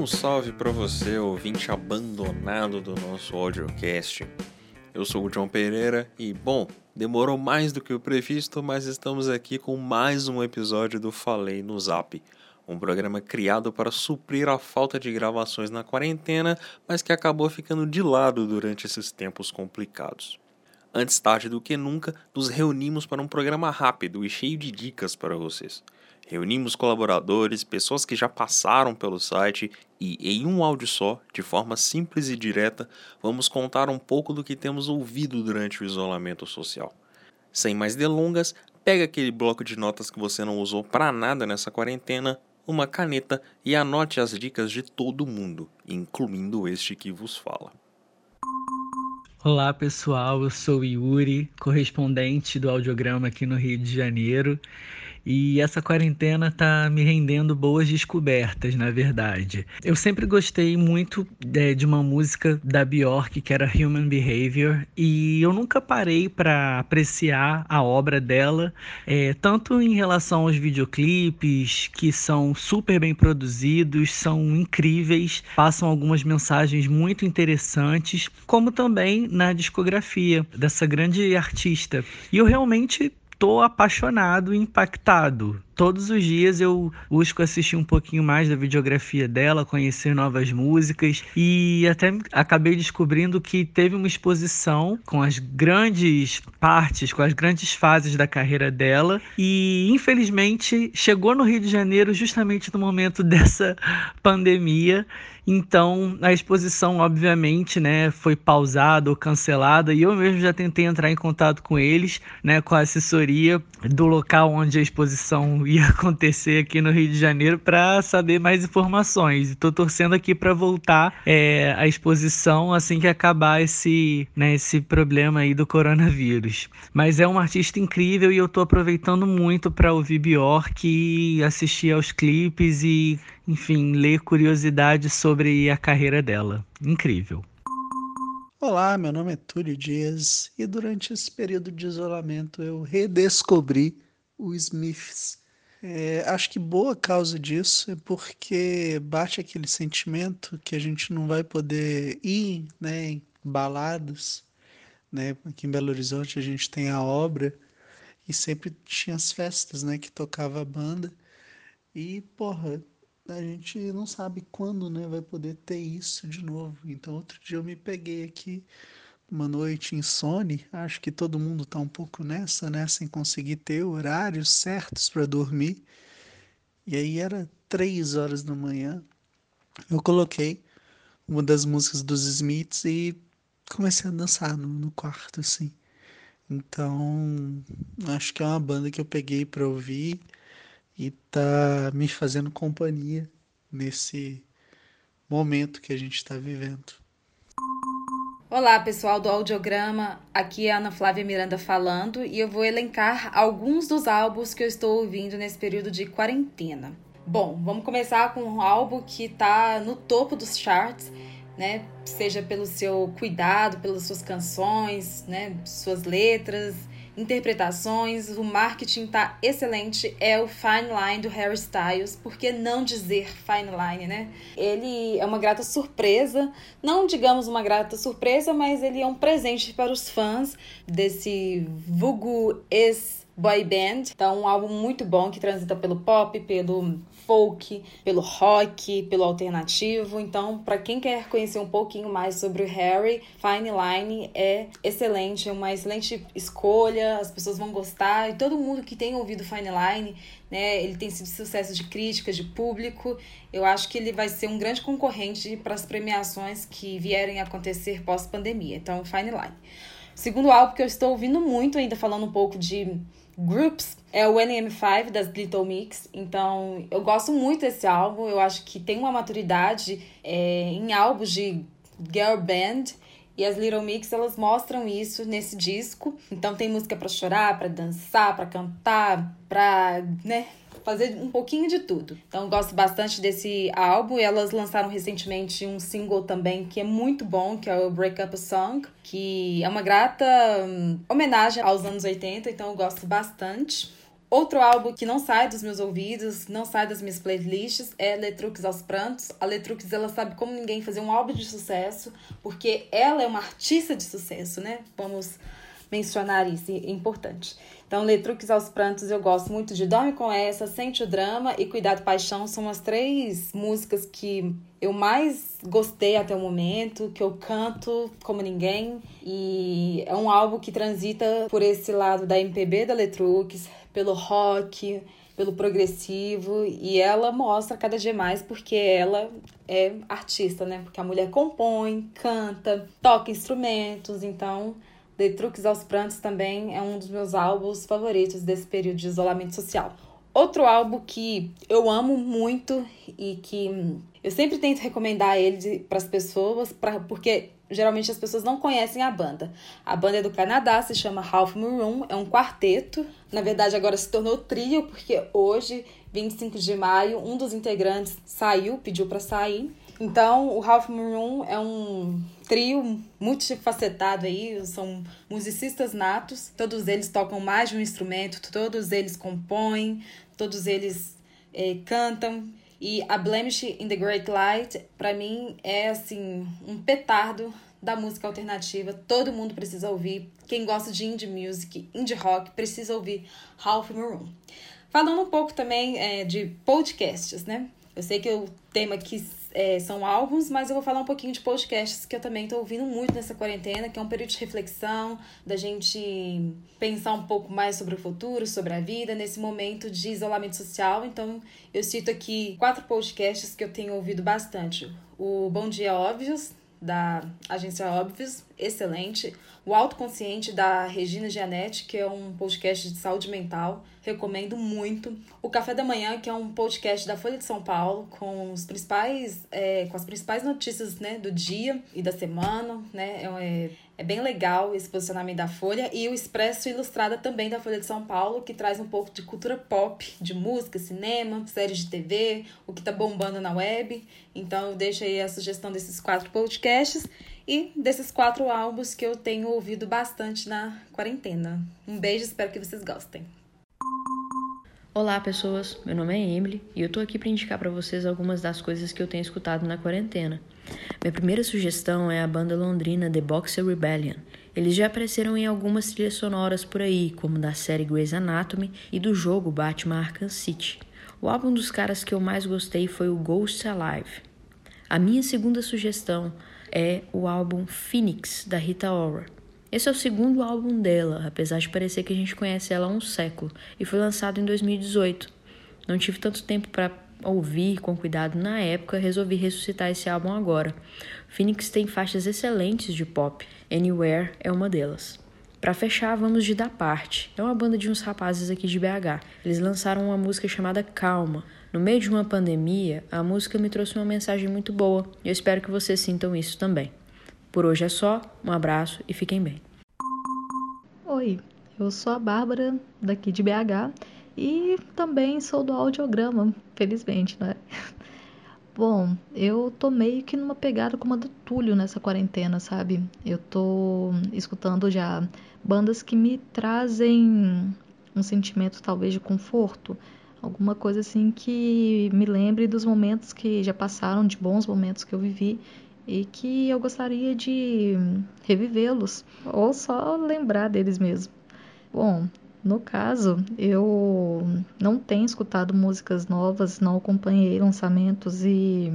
Um salve para você, ouvinte abandonado do nosso audiocast. Eu sou o John Pereira e, bom, demorou mais do que o previsto, mas estamos aqui com mais um episódio do Falei no Zap, um programa criado para suprir a falta de gravações na quarentena, mas que acabou ficando de lado durante esses tempos complicados. Antes tarde do que nunca, nos reunimos para um programa rápido e cheio de dicas para vocês. Reunimos colaboradores, pessoas que já passaram pelo site e, em um áudio só, de forma simples e direta, vamos contar um pouco do que temos ouvido durante o isolamento social. Sem mais delongas, pega aquele bloco de notas que você não usou para nada nessa quarentena, uma caneta e anote as dicas de todo mundo, incluindo este que vos fala. Olá pessoal, eu sou Yuri, correspondente do audiograma aqui no Rio de Janeiro. E essa quarentena tá me rendendo boas descobertas, na verdade. Eu sempre gostei muito é, de uma música da Bjork, que era Human Behavior, e eu nunca parei para apreciar a obra dela, é, tanto em relação aos videoclipes, que são super bem produzidos, são incríveis, passam algumas mensagens muito interessantes, como também na discografia dessa grande artista. E eu realmente tô apaixonado e impactado todos os dias eu busco assistir um pouquinho mais da videografia dela, conhecer novas músicas. E até acabei descobrindo que teve uma exposição com as grandes partes, com as grandes fases da carreira dela. E infelizmente chegou no Rio de Janeiro justamente no momento dessa pandemia. Então, a exposição, obviamente, né, foi pausada ou cancelada, e eu mesmo já tentei entrar em contato com eles, né, com a assessoria do local onde a exposição ia acontecer aqui no Rio de Janeiro para saber mais informações. Estou torcendo aqui para voltar é, à exposição assim que acabar esse, né, esse problema aí do coronavírus. Mas é uma artista incrível e eu estou aproveitando muito para ouvir Bjork e assistir aos clipes e, enfim, ler curiosidades sobre a carreira dela. Incrível. Olá, meu nome é Túlio Dias e durante esse período de isolamento eu redescobri o Smiths. É, acho que boa causa disso é porque bate aquele sentimento que a gente não vai poder ir né, em baladas. Né? Aqui em Belo Horizonte a gente tem a obra e sempre tinha as festas né, que tocava a banda. E, porra, a gente não sabe quando né, vai poder ter isso de novo. Então, outro dia eu me peguei aqui uma noite insone, acho que todo mundo está um pouco nessa, né, sem conseguir ter horários certos para dormir. E aí era três horas da manhã, eu coloquei uma das músicas dos Smiths e comecei a dançar no, no quarto, assim. Então, acho que é uma banda que eu peguei para ouvir e tá me fazendo companhia nesse momento que a gente está vivendo. Olá, pessoal do Audiograma. Aqui é a Ana Flávia Miranda falando e eu vou elencar alguns dos álbuns que eu estou ouvindo nesse período de quarentena. Bom, vamos começar com um álbum que está no topo dos charts, né? Seja pelo seu cuidado, pelas suas canções, né? Suas letras, interpretações, o marketing tá excelente, é o Fine Line do Harry Styles, por que não dizer Fine Line, né? Ele é uma grata surpresa, não digamos uma grata surpresa, mas ele é um presente para os fãs desse vulgo ex boy band. Então, um álbum muito bom que transita pelo pop, pelo folk, pelo rock, pelo alternativo. Então, para quem quer conhecer um pouquinho mais sobre o Harry, Fine Line é excelente, é uma excelente escolha, as pessoas vão gostar e todo mundo que tem ouvido Fine Line, né, ele tem sido sucesso de crítica, de público. Eu acho que ele vai ser um grande concorrente para as premiações que vierem a acontecer pós-pandemia. Então, Fine Line. Segundo álbum que eu estou ouvindo muito, ainda falando um pouco de Groups é o NM5 das Little Mix. Então, eu gosto muito desse álbum. Eu acho que tem uma maturidade é, em álbuns de girl band. E as Little Mix, elas mostram isso nesse disco. Então tem música para chorar, para dançar, para cantar, para, né, fazer um pouquinho de tudo. Então gosto bastante desse álbum. E elas lançaram recentemente um single também que é muito bom, que é o Break Up Song, que é uma grata hum, homenagem aos anos 80, então eu gosto bastante. Outro álbum que não sai dos meus ouvidos, não sai das minhas playlists, é Letrux aos Prantos. A Letrux, ela sabe como ninguém fazer um álbum de sucesso, porque ela é uma artista de sucesso, né? Vamos mencionar isso, é importante. Então, Letrux aos Prantos, eu gosto muito de Dorme com Essa, Sente o Drama e Cuidado Paixão. São as três músicas que eu mais gostei até o momento, que eu canto como ninguém. E é um álbum que transita por esse lado da MPB da Letrux, pelo rock, pelo progressivo. E ela mostra cada dia mais porque ela é artista, né? Porque a mulher compõe, canta, toca instrumentos. Então, The Truques aos Prantos também é um dos meus álbuns favoritos desse período de isolamento social. Outro álbum que eu amo muito e que eu sempre tento recomendar ele para as pessoas, pra, porque geralmente as pessoas não conhecem a banda. A banda é do Canadá, se chama Half Moon Room, é um quarteto. Na verdade, agora se tornou trio, porque hoje, 25 de maio, um dos integrantes saiu, pediu para sair. Então, o Ralph Moon é um trio multifacetado aí, são musicistas natos, todos eles tocam mais de um instrumento, todos eles compõem, todos eles é, cantam. E a Blemish in the Great Light, para mim, é assim, um petardo da música alternativa. Todo mundo precisa ouvir. Quem gosta de indie music, indie rock, precisa ouvir Ralph Maroon. Falando um pouco também é, de podcasts, né? Eu sei que o tema aqui é, são álbuns, mas eu vou falar um pouquinho de podcasts que eu também estou ouvindo muito nessa quarentena, que é um período de reflexão, da gente pensar um pouco mais sobre o futuro, sobre a vida, nesse momento de isolamento social. Então, eu cito aqui quatro podcasts que eu tenho ouvido bastante. O Bom Dia Óbvios, da agência Óbvios, excelente. O Autoconsciente, da Regina Gianetti, que é um podcast de saúde mental, recomendo muito. O Café da Manhã, que é um podcast da Folha de São Paulo, com, os principais, é, com as principais notícias né, do dia e da semana. Né? É, é bem legal esse posicionamento da Folha. E o Expresso Ilustrada também da Folha de São Paulo, que traz um pouco de cultura pop, de música, cinema, séries de TV, o que tá bombando na web. Então eu deixo aí a sugestão desses quatro podcasts e desses quatro álbuns que eu tenho ouvido bastante na quarentena. Um beijo, espero que vocês gostem. Olá, pessoas. Meu nome é Emily e eu tô aqui para indicar para vocês algumas das coisas que eu tenho escutado na quarentena. Minha primeira sugestão é a banda londrina The Boxer Rebellion. Eles já apareceram em algumas trilhas sonoras por aí, como da série Grey's Anatomy e do jogo Batman Arkham City. O álbum dos caras que eu mais gostei foi o Ghost Alive. A minha segunda sugestão é o álbum Phoenix, da Rita Ora. Esse é o segundo álbum dela, apesar de parecer que a gente conhece ela há um século, e foi lançado em 2018. Não tive tanto tempo para ouvir com cuidado na época, resolvi ressuscitar esse álbum agora. Phoenix tem faixas excelentes de pop, Anywhere é uma delas. Para fechar, vamos de Da Parte. É uma banda de uns rapazes aqui de BH. Eles lançaram uma música chamada Calma. No meio de uma pandemia, a música me trouxe uma mensagem muito boa e eu espero que vocês sintam isso também. Por hoje é só, um abraço e fiquem bem. Oi, eu sou a Bárbara, daqui de BH, e também sou do audiograma, felizmente, né? Bom, eu tô meio que numa pegada como a do Túlio nessa quarentena, sabe? Eu tô escutando já bandas que me trazem um sentimento talvez de conforto, alguma coisa assim que me lembre dos momentos que já passaram, de bons momentos que eu vivi e que eu gostaria de revivê-los ou só lembrar deles mesmo. Bom, no caso, eu não tenho escutado músicas novas, não acompanhei lançamentos e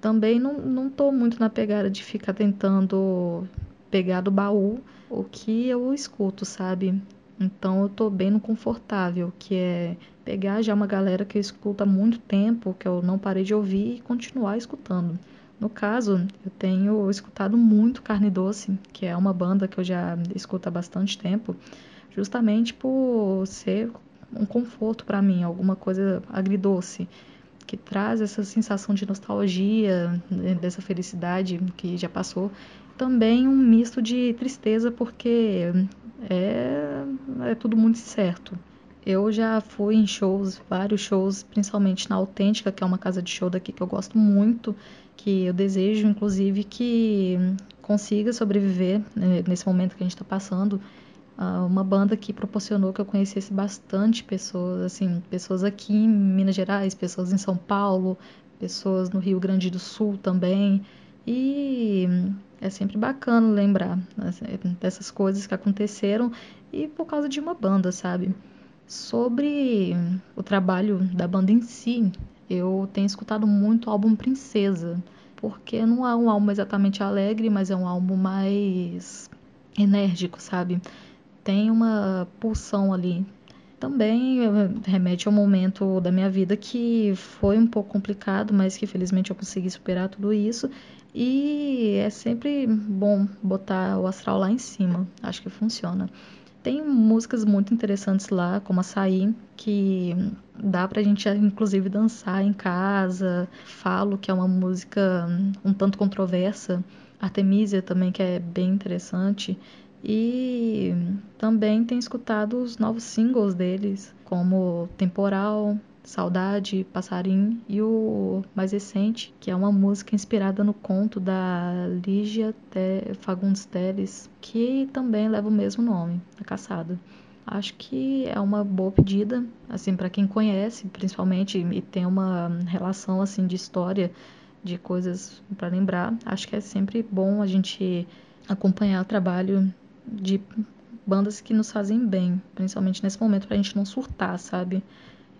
também não estou muito na pegada de ficar tentando pegar do baú o que eu escuto, sabe? Então eu tô bem no confortável, que é pegar já uma galera que eu escuto há muito tempo, que eu não parei de ouvir e continuar escutando. No caso, eu tenho escutado muito Carne Doce, que é uma banda que eu já escuto há bastante tempo, justamente por ser um conforto para mim, alguma coisa agridoce, que traz essa sensação de nostalgia, né, dessa felicidade que já passou. Também um misto de tristeza, porque é, é tudo muito certo. Eu já fui em shows, vários shows, principalmente na Autêntica, que é uma casa de show daqui que eu gosto muito, que eu desejo, inclusive, que consiga sobreviver né, nesse momento que a gente está passando. Uh, uma banda que proporcionou que eu conhecesse bastante pessoas, assim, pessoas aqui em Minas Gerais, pessoas em São Paulo, pessoas no Rio Grande do Sul também. E é sempre bacana lembrar assim, dessas coisas que aconteceram e por causa de uma banda, sabe? Sobre o trabalho da banda em si, eu tenho escutado muito o álbum Princesa, porque não é um álbum exatamente alegre, mas é um álbum mais enérgico, sabe? Tem uma pulsão ali. Também eh, remete ao momento da minha vida que foi um pouco complicado, mas que felizmente eu consegui superar tudo isso. E é sempre bom botar o astral lá em cima. Acho que funciona. Tem músicas muito interessantes lá, como Açaí, que dá pra gente inclusive dançar em casa. Falo que é uma música um tanto controversa. Artemisia também, que é bem interessante. E também tem escutado os novos singles deles, como Temporal, Saudade, Passarim e o mais recente, que é uma música inspirada no conto da Lígia Fagundes Teles, que também leva o mesmo nome, A Caçada. Acho que é uma boa pedida, assim, para quem conhece, principalmente, e tem uma relação, assim, de história, de coisas para lembrar. Acho que é sempre bom a gente acompanhar o trabalho de bandas que nos fazem bem, principalmente nesse momento, pra gente não surtar, sabe?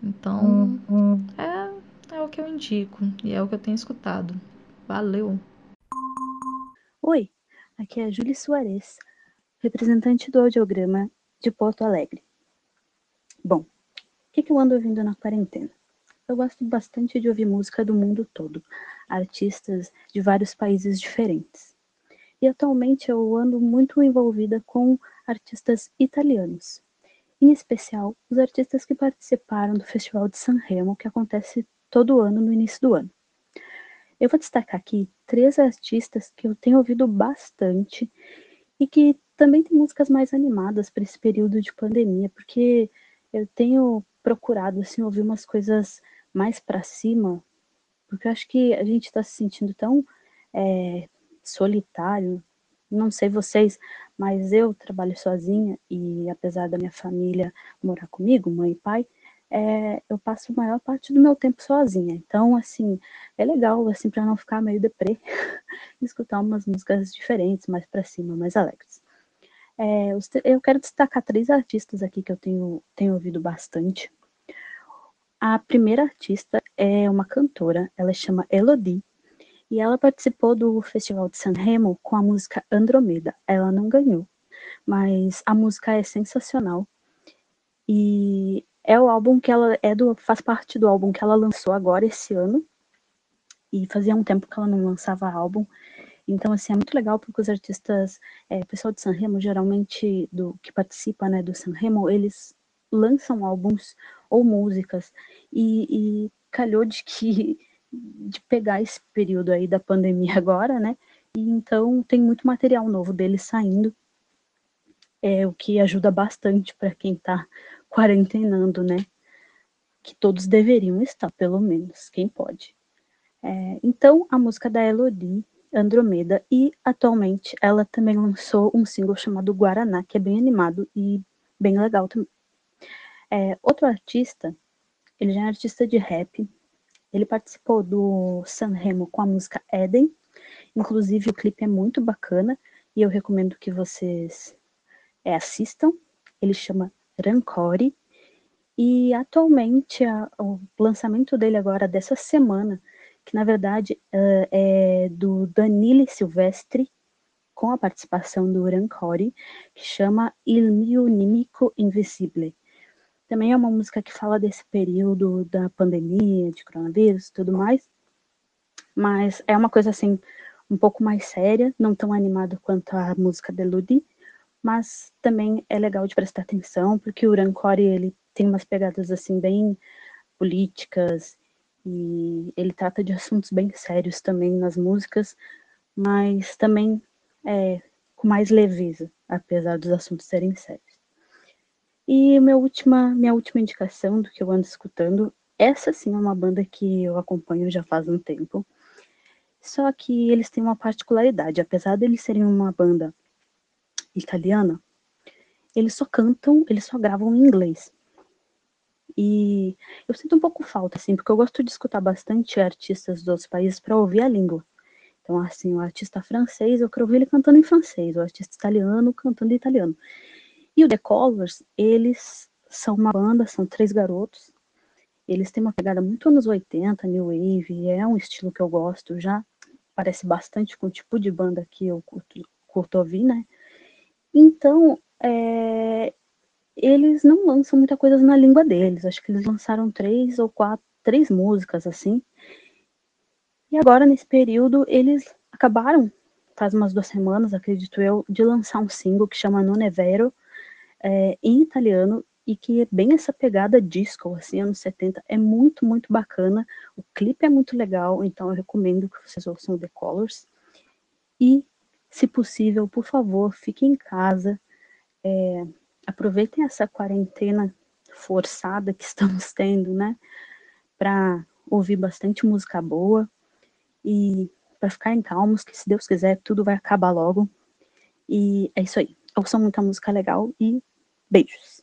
Então, é, é o que eu indico e é o que eu tenho escutado. Valeu! Oi, aqui é a Júlia Soares, representante do audiograma de Porto Alegre. Bom, o que, que eu ando ouvindo na quarentena? Eu gosto bastante de ouvir música do mundo todo, artistas de vários países diferentes. E atualmente eu ando muito envolvida com artistas italianos, em especial os artistas que participaram do Festival de Sanremo, que acontece todo ano no início do ano. Eu vou destacar aqui três artistas que eu tenho ouvido bastante e que também têm músicas mais animadas para esse período de pandemia, porque eu tenho procurado assim ouvir umas coisas mais para cima, porque eu acho que a gente está se sentindo tão é, solitário. Não sei vocês, mas eu trabalho sozinha e apesar da minha família morar comigo, mãe e pai, é, eu passo a maior parte do meu tempo sozinha. Então, assim, é legal, assim, para não ficar meio deprê, escutar umas músicas diferentes, mais para cima, mais alegres. É, eu quero destacar três artistas aqui que eu tenho, tenho ouvido bastante. A primeira artista é uma cantora, ela chama Elodie, e ela participou do Festival de Sanremo com a música Andromeda. Ela não ganhou, mas a música é sensacional. E é o álbum que ela é do faz parte do álbum que ela lançou agora esse ano. E fazia um tempo que ela não lançava álbum. Então, assim, é muito legal porque os artistas, é, o pessoal de Sanremo, geralmente, do que participa, né, do Sanremo, eles lançam álbuns ou músicas. E, e calhou de que de pegar esse período aí da pandemia agora, né? E então tem muito material novo dele saindo, é o que ajuda bastante para quem está quarentenando, né? Que todos deveriam estar, pelo menos, quem pode. É, então, a música da Elodie, Andromeda, e atualmente ela também lançou um single chamado Guaraná, que é bem animado e bem legal também. É, outro artista, ele já é artista de rap, ele participou do Sanremo com a música Eden. Inclusive, o clipe é muito bacana e eu recomendo que vocês é, assistam. Ele chama Rancore. E atualmente, a, o lançamento dele agora, dessa semana, que na verdade uh, é do Danile Silvestre, com a participação do Rancore, que chama Il mio nemico invisibile. Também é uma música que fala desse período da pandemia, de coronavírus e tudo mais. Mas é uma coisa assim, um pouco mais séria, não tão animada quanto a música de Ludi, mas também é legal de prestar atenção, porque o Rancor ele tem umas pegadas assim bem políticas e ele trata de assuntos bem sérios também nas músicas, mas também é, com mais leveza, apesar dos assuntos serem sérios. E minha última, minha última indicação do que eu ando escutando, essa sim é uma banda que eu acompanho já faz um tempo. Só que eles têm uma particularidade, apesar de eles serem uma banda italiana, eles só cantam, eles só gravam em inglês. E eu sinto um pouco falta, assim, porque eu gosto de escutar bastante artistas dos outros países para ouvir a língua. Então, assim, o artista francês, eu quero ouvir ele cantando em francês, o artista italiano cantando em italiano. E o The Colors, eles são uma banda, são três garotos. Eles têm uma pegada muito anos 80, New Wave, é um estilo que eu gosto já. Parece bastante com o tipo de banda que eu curto, curto ouvir, né? Então, é, eles não lançam muita coisa na língua deles. Acho que eles lançaram três ou quatro, três músicas assim. E agora, nesse período, eles acabaram, faz umas duas semanas, acredito eu, de lançar um single que chama è vero, é, em italiano, e que é bem essa pegada disco, assim, anos 70. É muito, muito bacana. O clipe é muito legal, então eu recomendo que vocês ouçam The Colors. E, se possível, por favor, fiquem em casa. É, aproveitem essa quarentena forçada que estamos tendo, né? Para ouvir bastante música boa e para ficarem calmos, que se Deus quiser, tudo vai acabar logo. E é isso aí. Ouçam muita música legal e beijos.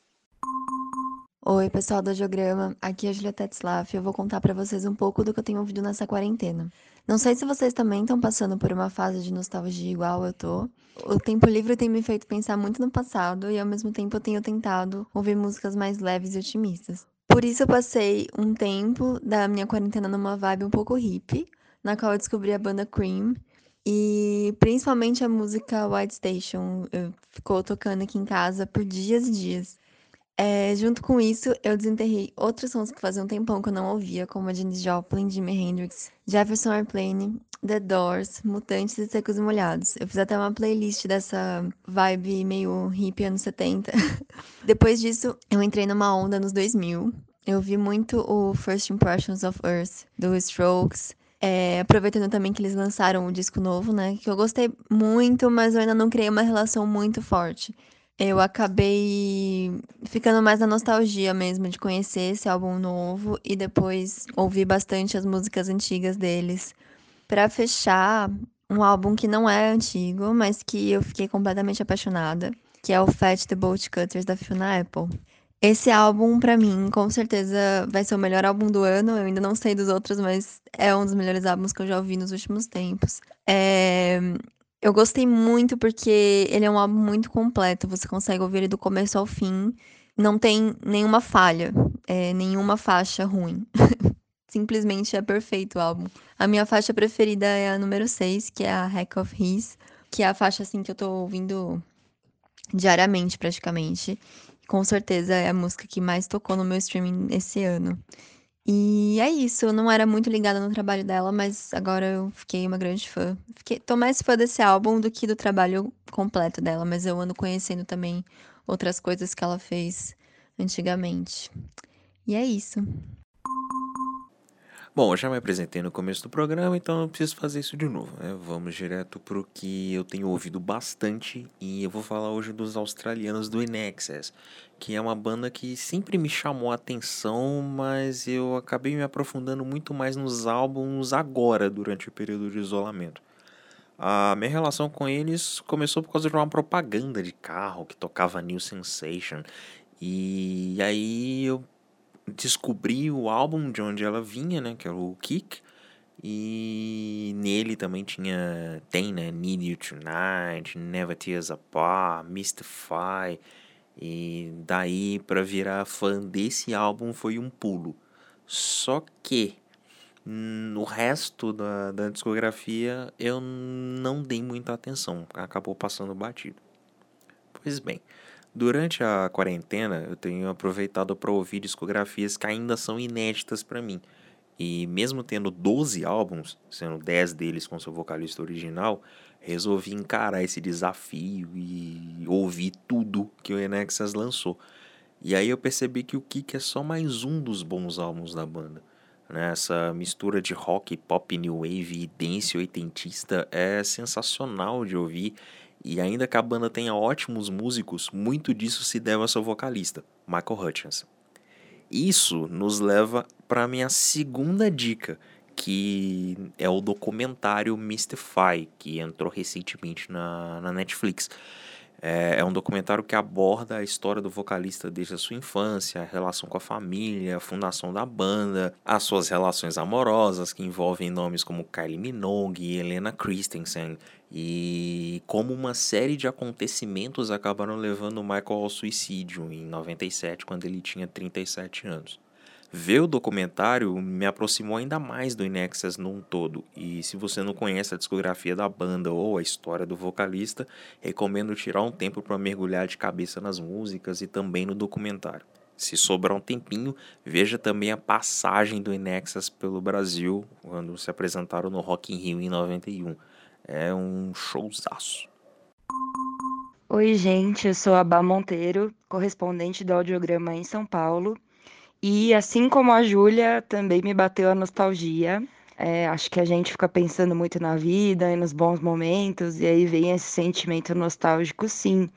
Oi, pessoal do Geograma, aqui é a Julia Tetzlaff e eu vou contar para vocês um pouco do que eu tenho ouvido nessa quarentena. Não sei se vocês também estão passando por uma fase de nostalgia igual eu tô. O tempo livre tem me feito pensar muito no passado e ao mesmo tempo eu tenho tentado ouvir músicas mais leves e otimistas. Por isso eu passei um tempo da minha quarentena numa vibe um pouco hippie, na qual eu descobri a banda Cream e principalmente a música White Station eu ficou tocando aqui em casa por dias e dias. É, junto com isso, eu desenterrei outros sons que fazia um tempão que eu não ouvia, como a Janis Joplin, Jimi Hendrix, Jefferson Airplane, The Doors, Mutantes e Secos e Molhados. Eu fiz até uma playlist dessa vibe meio hippie anos 70. Depois disso, eu entrei numa onda nos 2000. Eu vi muito o First Impressions of Earth, do Strokes, é, aproveitando também que eles lançaram o disco novo, né? Que eu gostei muito, mas eu ainda não criei uma relação muito forte. Eu acabei ficando mais na nostalgia mesmo de conhecer esse álbum novo e depois ouvir bastante as músicas antigas deles. Para fechar, um álbum que não é antigo, mas que eu fiquei completamente apaixonada, que é o Fat the Bolt Cutters da Fiona Apple. Esse álbum, para mim, com certeza vai ser o melhor álbum do ano. Eu ainda não sei dos outros, mas é um dos melhores álbuns que eu já ouvi nos últimos tempos. É... Eu gostei muito porque ele é um álbum muito completo. Você consegue ouvir ele do começo ao fim. Não tem nenhuma falha, é, nenhuma faixa ruim. Simplesmente é perfeito o álbum. A minha faixa preferida é a número 6, que é a Hack of His, que é a faixa assim que eu tô ouvindo diariamente praticamente. Com certeza é a música que mais tocou no meu streaming esse ano. E é isso, eu não era muito ligada no trabalho dela, mas agora eu fiquei uma grande fã. Fiquei, tô mais fã desse álbum do que do trabalho completo dela, mas eu ando conhecendo também outras coisas que ela fez antigamente. E é isso. Bom, eu já me apresentei no começo do programa, então não preciso fazer isso de novo. Né? Vamos direto para o que eu tenho ouvido bastante e eu vou falar hoje dos australianos do Inexcess, que é uma banda que sempre me chamou a atenção, mas eu acabei me aprofundando muito mais nos álbuns agora, durante o período de isolamento. A minha relação com eles começou por causa de uma propaganda de carro que tocava New Sensation. E aí eu descobri o álbum de onde ela vinha, né, que é o Kick, e nele também tinha, tem, né, Need You Tonight, Never Tears Apart, Mystify, e daí para virar fã desse álbum foi um pulo. Só que no resto da, da discografia eu não dei muita atenção, acabou passando batido. Pois bem, Durante a quarentena, eu tenho aproveitado para ouvir discografias que ainda são inéditas para mim. E mesmo tendo 12 álbuns, sendo 10 deles com seu vocalista original, resolvi encarar esse desafio e ouvir tudo que o Enexas lançou. E aí eu percebi que o Kick é só mais um dos bons álbuns da banda. Né? Essa mistura de rock, pop, new wave e dance oitentista é sensacional de ouvir e ainda que a banda tenha ótimos músicos, muito disso se deve ao seu vocalista, Michael Hutchins. Isso nos leva para a minha segunda dica, que é o documentário Mystify, que entrou recentemente na, na Netflix. É, é um documentário que aborda a história do vocalista desde a sua infância, a relação com a família, a fundação da banda, as suas relações amorosas que envolvem nomes como Kylie Minogue e Helena Christensen, e como uma série de acontecimentos acabaram levando Michael ao suicídio em 97, quando ele tinha 37 anos. Ver o documentário me aproximou ainda mais do Inexus num todo, e se você não conhece a discografia da banda ou a história do vocalista, recomendo tirar um tempo para mergulhar de cabeça nas músicas e também no documentário. Se sobrar um tempinho, veja também a passagem do Inexus pelo Brasil, quando se apresentaram no Rock in Rio em 91. É um showzaço. Oi, gente, eu sou a Bá Monteiro, correspondente do Audiograma em São Paulo. E assim como a Júlia, também me bateu a nostalgia. É, acho que a gente fica pensando muito na vida e nos bons momentos, e aí vem esse sentimento nostálgico, sim.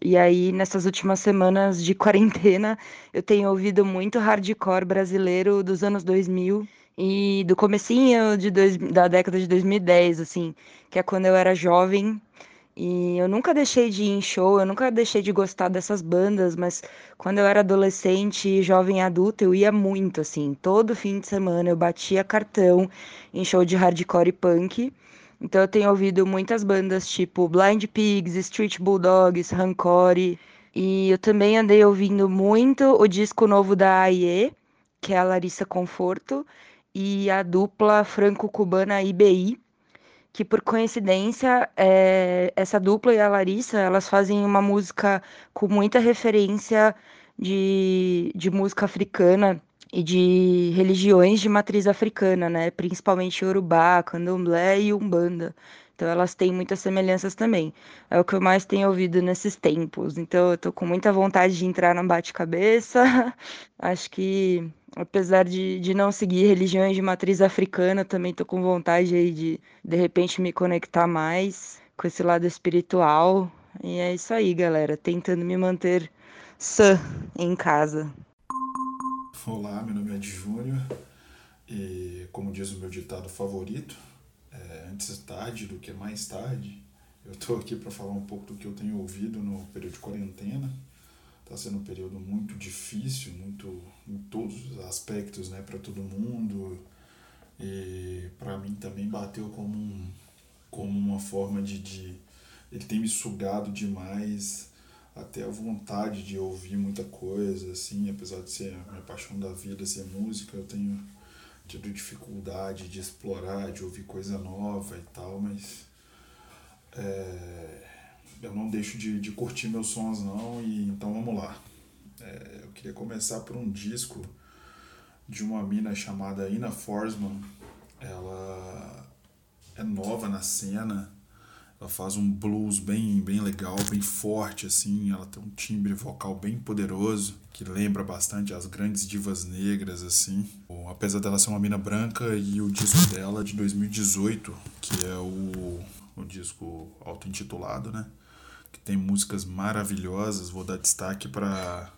E aí, nessas últimas semanas de quarentena, eu tenho ouvido muito hardcore brasileiro dos anos 2000 e do comecinho de dois, da década de 2010, assim, que é quando eu era jovem e eu nunca deixei de ir em show, eu nunca deixei de gostar dessas bandas, mas quando eu era adolescente, jovem adulta, eu ia muito, assim. Todo fim de semana eu batia cartão em show de hardcore e punk. Então eu tenho ouvido muitas bandas tipo Blind Pigs, Street Bulldogs, Rancore. E eu também andei ouvindo muito o disco novo da AIE, que é a Larissa Conforto, e a dupla franco-cubana IBI que por coincidência é, essa dupla e a Larissa elas fazem uma música com muita referência de, de música africana e de religiões de matriz africana, né? Principalmente Yorubá, Candomblé e Umbanda. Então elas têm muitas semelhanças também. É o que eu mais tenho ouvido nesses tempos. Então eu tô com muita vontade de entrar no bate-cabeça. Acho que apesar de, de não seguir religiões de matriz africana, também tô com vontade aí de de repente me conectar mais com esse lado espiritual. E é isso aí, galera, tentando me manter sã em casa. Olá, meu nome é Ed Júnior e como diz o meu ditado favorito, é, antes tarde do que mais tarde. Eu estou aqui para falar um pouco do que eu tenho ouvido no período de quarentena. Está sendo um período muito difícil, muito em todos os aspectos, né, para todo mundo. E para mim também bateu como um, como uma forma de, de ele tem me sugado demais até a vontade de ouvir muita coisa, assim, apesar de ser a minha paixão da vida ser música, eu tenho tido dificuldade de explorar, de ouvir coisa nova e tal, mas é, eu não deixo de, de curtir meus sons não, e então vamos lá. É, eu queria começar por um disco de uma mina chamada Ina Forsman. Ela é nova na cena, ela faz um blues bem, bem legal, bem forte, assim. Ela tem um timbre vocal bem poderoso, que lembra bastante as grandes divas negras, assim. Bom, apesar dela ser uma mina branca, e o disco dela de 2018, que é o, o disco auto-intitulado, né? Que tem músicas maravilhosas. Vou dar destaque para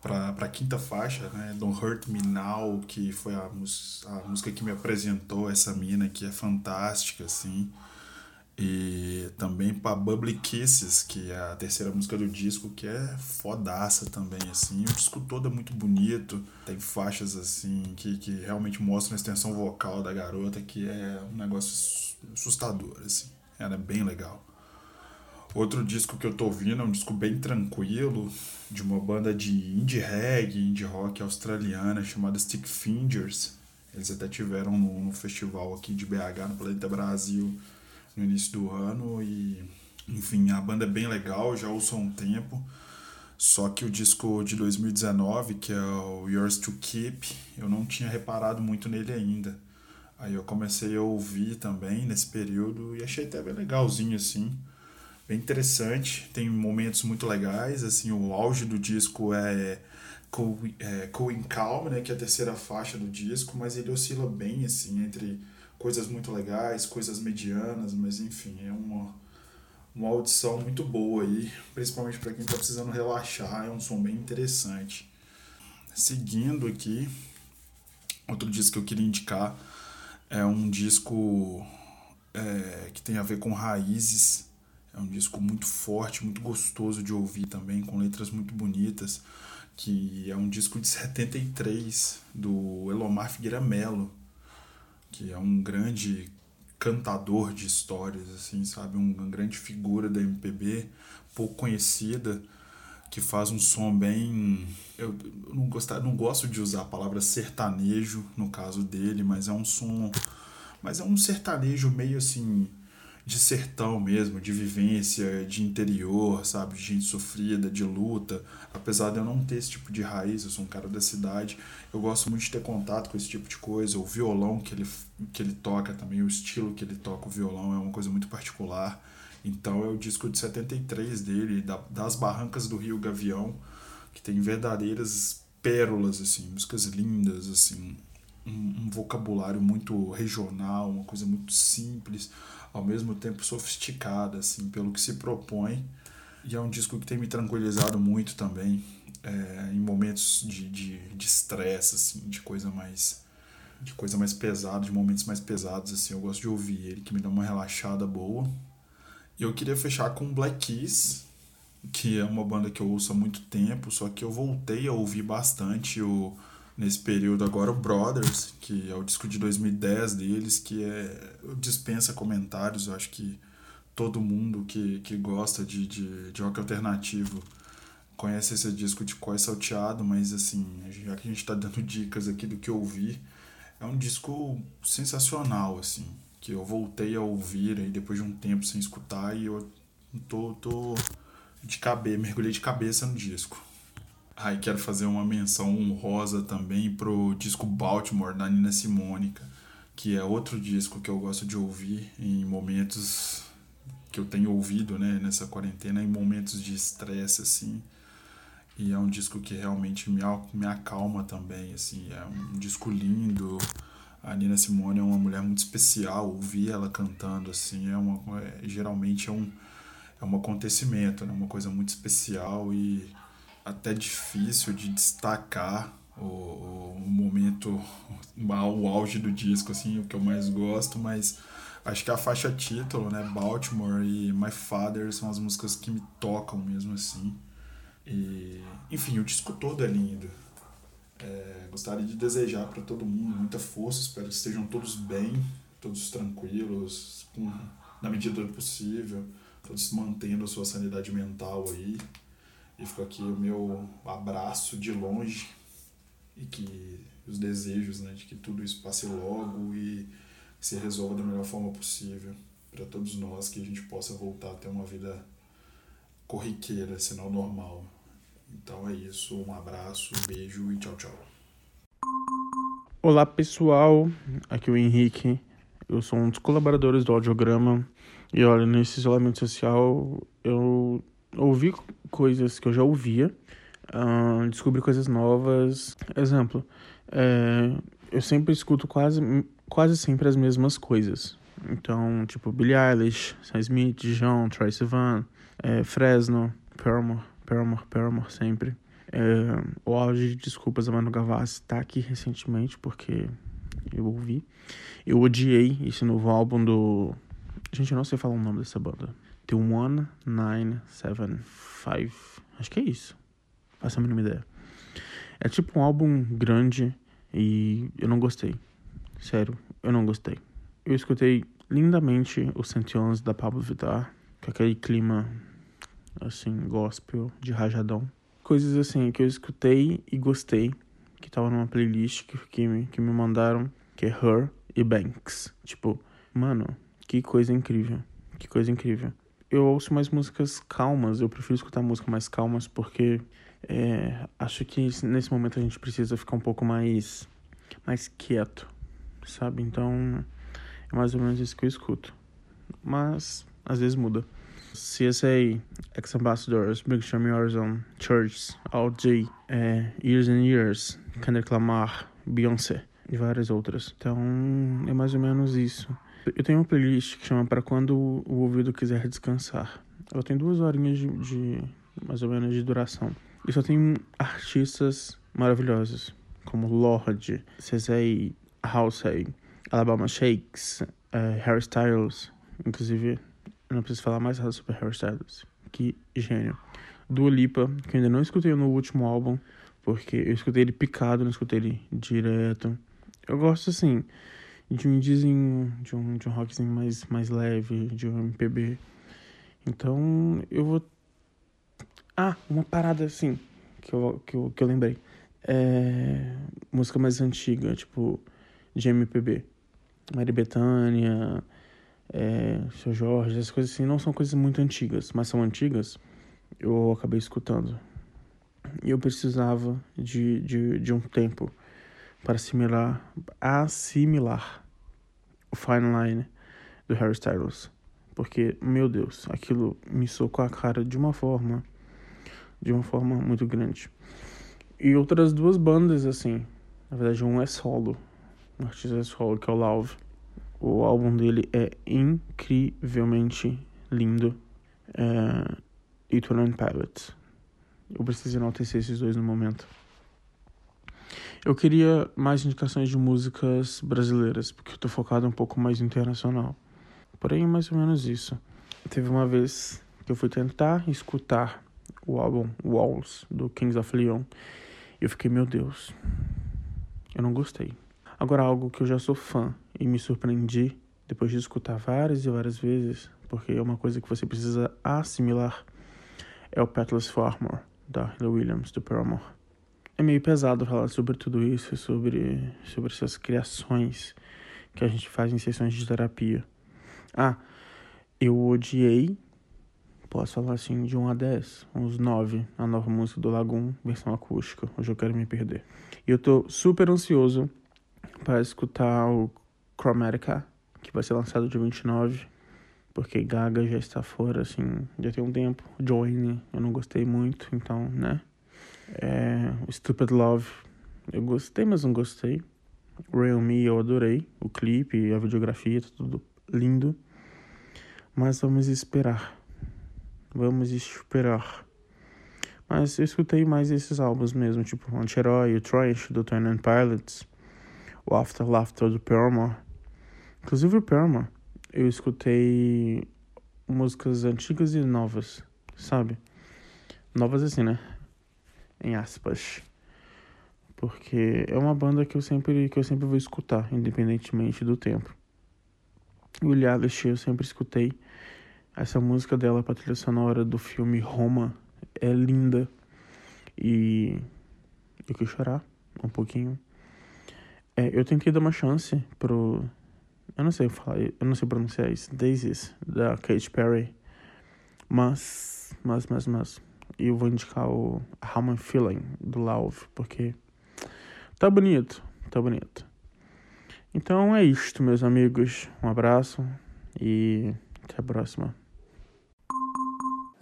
para a quinta faixa, né? Don't Hurt Me Now, que foi a, a música que me apresentou essa mina, que é fantástica, assim. E também para Bubbly Kisses, que é a terceira música do disco, que é fodaça também, assim. O disco todo é muito bonito, tem faixas, assim, que, que realmente mostram a extensão vocal da garota, que é um negócio assustador, assim. Ela é bem legal. Outro disco que eu tô ouvindo é um disco bem tranquilo, de uma banda de indie reggae, indie rock australiana, chamada Stick Fingers. Eles até tiveram no, no festival aqui de BH, no Planeta Brasil, no início do ano e enfim, a banda é bem legal, já ouço há um tempo. Só que o disco de 2019, que é o Yours to Keep, eu não tinha reparado muito nele ainda. Aí eu comecei a ouvir também nesse período e achei até bem legalzinho assim. Bem interessante, tem momentos muito legais, assim, o auge do disco é Cool, é, cool Calm, né, que é a terceira faixa do disco, mas ele oscila bem assim entre coisas muito legais, coisas medianas, mas enfim, é uma, uma audição muito boa aí, principalmente para quem está precisando relaxar, é um som bem interessante. Seguindo aqui, outro disco que eu queria indicar é um disco é, que tem a ver com raízes, É um disco muito forte, muito gostoso de ouvir também, com letras muito bonitas, que é um disco de 73 do Elomar Figueira Melo, que é um grande cantador de histórias, assim, sabe? Uma grande figura da MPB, pouco conhecida, que faz um som bem. Eu não, gostar, não gosto de usar a palavra sertanejo no caso dele, mas é um som. Mas é um sertanejo meio assim de sertão mesmo, de vivência, de interior, sabe? De gente sofrida, de luta. Apesar de eu não ter esse tipo de raiz, eu sou um cara da cidade, eu gosto muito de ter contato com esse tipo de coisa. O violão que ele, que ele toca também, o estilo que ele toca o violão é uma coisa muito particular. Então é o disco de 73 dele, da, das Barrancas do Rio Gavião, que tem verdadeiras pérolas, assim, músicas lindas, assim, um, um vocabulário muito regional, uma coisa muito simples ao mesmo tempo sofisticada, assim, pelo que se propõe. E é um disco que tem me tranquilizado muito também, é, em momentos de estresse, de, de assim, de coisa mais de coisa mais pesada, de momentos mais pesados, assim, eu gosto de ouvir ele, que me dá uma relaxada boa. E eu queria fechar com Black Keys, que é uma banda que eu ouço há muito tempo, só que eu voltei a ouvir bastante o nesse período agora o Brothers, que é o disco de 2010 deles, que é dispensa comentários, eu acho que todo mundo que, que gosta de, de, de rock alternativo conhece esse disco de Coi Salteado, mas assim, já que a gente está dando dicas aqui do que ouvir, é um disco sensacional, assim, que eu voltei a ouvir aí depois de um tempo sem escutar e eu tô, tô de cabeça, mergulhei de cabeça no disco. Aí quero fazer uma menção honrosa também pro disco Baltimore da Nina Simone, que é outro disco que eu gosto de ouvir em momentos que eu tenho ouvido, né, nessa quarentena, em momentos de estresse assim. E é um disco que realmente me, me acalma também, assim, é um disco lindo. A Nina Simone é uma mulher muito especial, ouvir ela cantando assim é uma é, geralmente é um é um acontecimento, né, uma coisa muito especial e até difícil de destacar o, o momento, o auge do disco, assim, o que eu mais gosto, mas acho que a faixa título, né, Baltimore e My Father são as músicas que me tocam mesmo assim. E, enfim, o disco todo é lindo. É, gostaria de desejar para todo mundo muita força, espero que estejam todos bem, todos tranquilos, com, na medida do possível, todos mantendo a sua sanidade mental aí. E fica aqui o meu abraço de longe e que os desejos né, de que tudo isso passe logo e se resolva da melhor forma possível para todos nós, que a gente possa voltar a ter uma vida corriqueira, sinal normal. Então é isso, um abraço, um beijo e tchau, tchau. Olá pessoal, aqui é o Henrique, eu sou um dos colaboradores do Audiograma e olha, nesse isolamento social eu ouvi coisas que eu já ouvia, uh, descobri coisas novas. Exemplo, é, eu sempre escuto quase, quase sempre as mesmas coisas. Então, tipo, Billie Eilish, Sam Smith, Dijon, Troye Sivan, é, Fresno, Paramore, Paramore, Paramore sempre. É, o auge de Desculpas da Manu Gavassi tá aqui recentemente, porque eu ouvi. Eu odiei esse novo álbum do... Gente, eu não sei falar o nome dessa banda. The 1975. Acho que é isso. Faço a mínima ideia. É tipo um álbum grande e eu não gostei. Sério, eu não gostei. Eu escutei lindamente os 111 da Pablo Vittar, com aquele clima assim, gospel, de rajadão. Coisas assim que eu escutei e gostei, que tava numa playlist que, que, me, que me mandaram, que é Her e Banks. Tipo, mano, que coisa incrível. Que coisa incrível eu ouço mais músicas calmas, eu prefiro escutar músicas mais calmas porque é, acho que nesse momento a gente precisa ficar um pouco mais, mais quieto, sabe? Então é mais ou menos isso que eu escuto. Mas às vezes muda. CSA, Ex-Ambassadors, Big Time Horizon, Church, J, é, Years and Years, Kendrick Lamar, Beyoncé e várias outras. Então é mais ou menos isso. Eu tenho uma playlist que chama Para Quando o Ouvido Quiser Descansar. Ela tem duas horinhas de, de mais ou menos de duração. E só tem artistas maravilhosos, como Lorde, Cezay, Halsey, Alabama Shakes, uh, Harry Styles. Inclusive, eu não preciso falar mais nada sobre Harry Styles. Que gênio. Dua Lipa, que eu ainda não escutei no último álbum, porque eu escutei ele picado, não escutei ele direto. Eu gosto, assim, de um indiezinho, de um, de um rockzinho mais, mais leve, de um MPB. Então, eu vou... Ah, uma parada, assim, que eu, que eu, que eu lembrei. É... Música mais antiga, tipo, de MPB. Maria Bethânia, é, Seu Jorge, essas coisas assim, não são coisas muito antigas, mas são antigas, eu acabei escutando. E eu precisava de, de, de um tempo para assimilar, assimilar Fine Line do Harry Styles. Porque, meu Deus, aquilo me socou a cara de uma forma, de uma forma muito grande. E outras duas bandas, assim, na verdade um é solo, um artista é solo, que é o Love. O álbum dele é incrivelmente lindo. É... E Twenty Pilots. Eu preciso enaltecer esses dois no momento. Eu queria mais indicações de músicas brasileiras, porque eu tô focado um pouco mais internacional. Porém, mais ou menos isso. Teve uma vez que eu fui tentar escutar o álbum Walls, do Kings of Leon, e eu fiquei, meu Deus, eu não gostei. Agora, algo que eu já sou fã e me surpreendi depois de escutar várias e várias vezes, porque é uma coisa que você precisa assimilar, é o Petless Farmer, da Hillary Williams, do Paramore. É meio pesado falar sobre tudo isso, sobre, sobre essas criações que a gente faz em sessões de terapia. Ah, eu odiei, posso falar assim, de 1 a 10, uns 9, a nova música do Lagoon, versão acústica, hoje eu quero me perder. E eu tô super ansioso para escutar o Chromatica, que vai ser lançado dia 29, porque Gaga já está fora, assim, já tem um tempo. Join, eu não gostei muito, então, né? É, Stupid Love, eu gostei, mas não gostei. Real Me, eu adorei. O clipe, a videografia, tudo lindo. Mas vamos esperar. Vamos esperar. Mas eu escutei mais esses álbuns mesmo, tipo Anti-Herói, o Trash, do Twin Pilots o After Laughter do Paramore. Inclusive o Paramore, eu escutei músicas antigas e novas, sabe? Novas assim, né? Em aspas. Porque é uma banda que eu sempre, que eu sempre vou escutar, independentemente do tempo. O Alice eu sempre escutei. Essa música dela pra trilha sonora do filme Roma é linda. E eu quis chorar um pouquinho. É, eu tentei dar uma chance pro. Eu não sei falar, eu não sei pronunciar isso. Daisies, da Katy Perry. Mas, mas, mas, mas. Eu vou indicar o How I'm Feeling, do Love, porque tá bonito, tá bonito. Então é isto, meus amigos. Um abraço e até a próxima.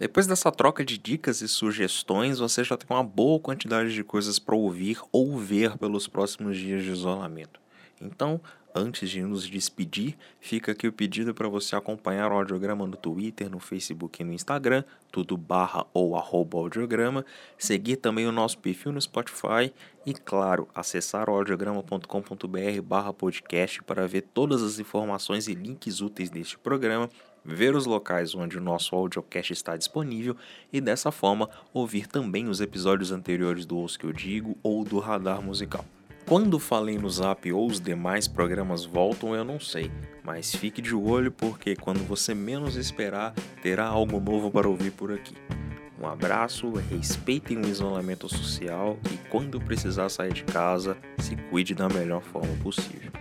Depois dessa troca de dicas e sugestões, você já tem uma boa quantidade de coisas para ouvir ou ver pelos próximos dias de isolamento. Então, antes de nos despedir, fica aqui o pedido para você acompanhar o audiograma no Twitter, no Facebook e no Instagram, tudo barra ou arroba audiograma, seguir também o nosso perfil no Spotify e, claro, acessar audiograma.com.br barra podcast para ver todas as informações e links úteis deste programa ver os locais onde o nosso audiocast está disponível e dessa forma ouvir também os episódios anteriores do Os Que Eu Digo ou do Radar Musical. Quando falei no Zap ou os demais programas voltam, eu não sei, mas fique de olho porque quando você menos esperar, terá algo novo para ouvir por aqui. Um abraço, respeitem o isolamento social e quando precisar sair de casa, se cuide da melhor forma possível.